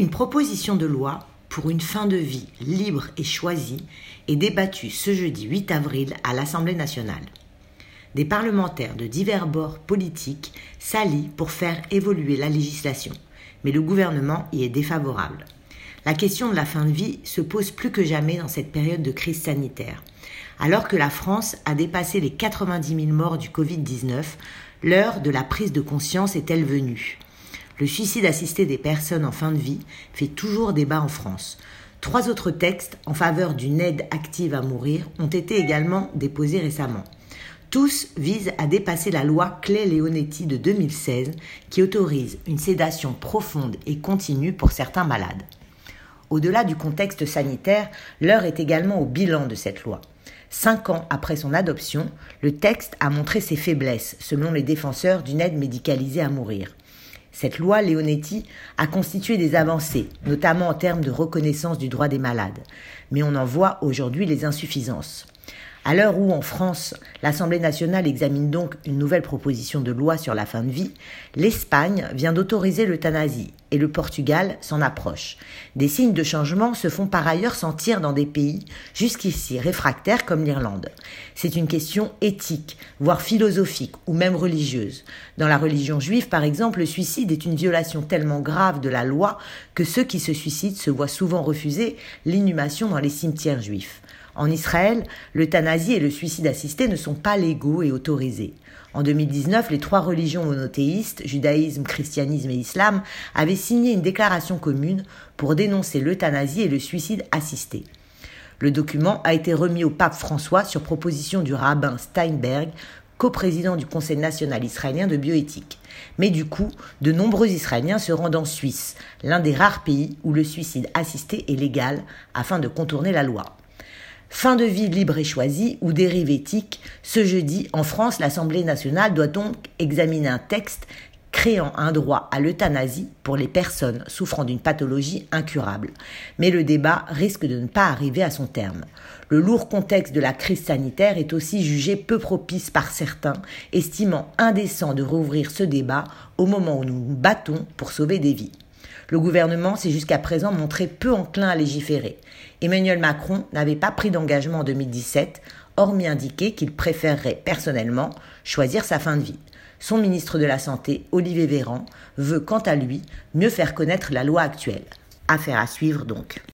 Une proposition de loi pour une fin de vie libre et choisie est débattue ce jeudi 8 avril à l'Assemblée nationale. Des parlementaires de divers bords politiques s'allient pour faire évoluer la législation, mais le gouvernement y est défavorable. La question de la fin de vie se pose plus que jamais dans cette période de crise sanitaire. Alors que la France a dépassé les 90 000 morts du Covid-19, l'heure de la prise de conscience est-elle venue? Le suicide assisté des personnes en fin de vie fait toujours débat en France. Trois autres textes en faveur d'une aide active à mourir ont été également déposés récemment. Tous visent à dépasser la loi Clay-Leonetti de 2016 qui autorise une sédation profonde et continue pour certains malades. Au-delà du contexte sanitaire, l'heure est également au bilan de cette loi. Cinq ans après son adoption, le texte a montré ses faiblesses, selon les défenseurs d'une aide médicalisée à mourir. Cette loi Leonetti a constitué des avancées, notamment en termes de reconnaissance du droit des malades, mais on en voit aujourd'hui les insuffisances. À l'heure où, en France, l'Assemblée nationale examine donc une nouvelle proposition de loi sur la fin de vie, l'Espagne vient d'autoriser l'euthanasie et le Portugal s'en approche. Des signes de changement se font par ailleurs sentir dans des pays jusqu'ici réfractaires comme l'Irlande. C'est une question éthique, voire philosophique ou même religieuse. Dans la religion juive, par exemple, le suicide est une violation tellement grave de la loi que ceux qui se suicident se voient souvent refuser l'inhumation dans les cimetières juifs. En Israël, l'euthanasie et le suicide assisté ne sont pas légaux et autorisés. En 2019, les trois religions monothéistes, judaïsme, christianisme et islam, avaient signé une déclaration commune pour dénoncer l'euthanasie et le suicide assisté. Le document a été remis au pape François sur proposition du rabbin Steinberg, coprésident du Conseil national israélien de bioéthique. Mais du coup, de nombreux Israéliens se rendent en Suisse, l'un des rares pays où le suicide assisté est légal, afin de contourner la loi. Fin de vie libre et choisie ou dérive éthique, ce jeudi, en France, l'Assemblée nationale doit donc examiner un texte créant un droit à l'euthanasie pour les personnes souffrant d'une pathologie incurable. Mais le débat risque de ne pas arriver à son terme. Le lourd contexte de la crise sanitaire est aussi jugé peu propice par certains, estimant indécent de rouvrir ce débat au moment où nous nous battons pour sauver des vies. Le gouvernement s'est jusqu'à présent montré peu enclin à légiférer. Emmanuel Macron n'avait pas pris d'engagement en 2017, hormis indiquer qu'il préférerait personnellement choisir sa fin de vie. Son ministre de la Santé, Olivier Véran, veut quant à lui mieux faire connaître la loi actuelle. Affaire à suivre donc.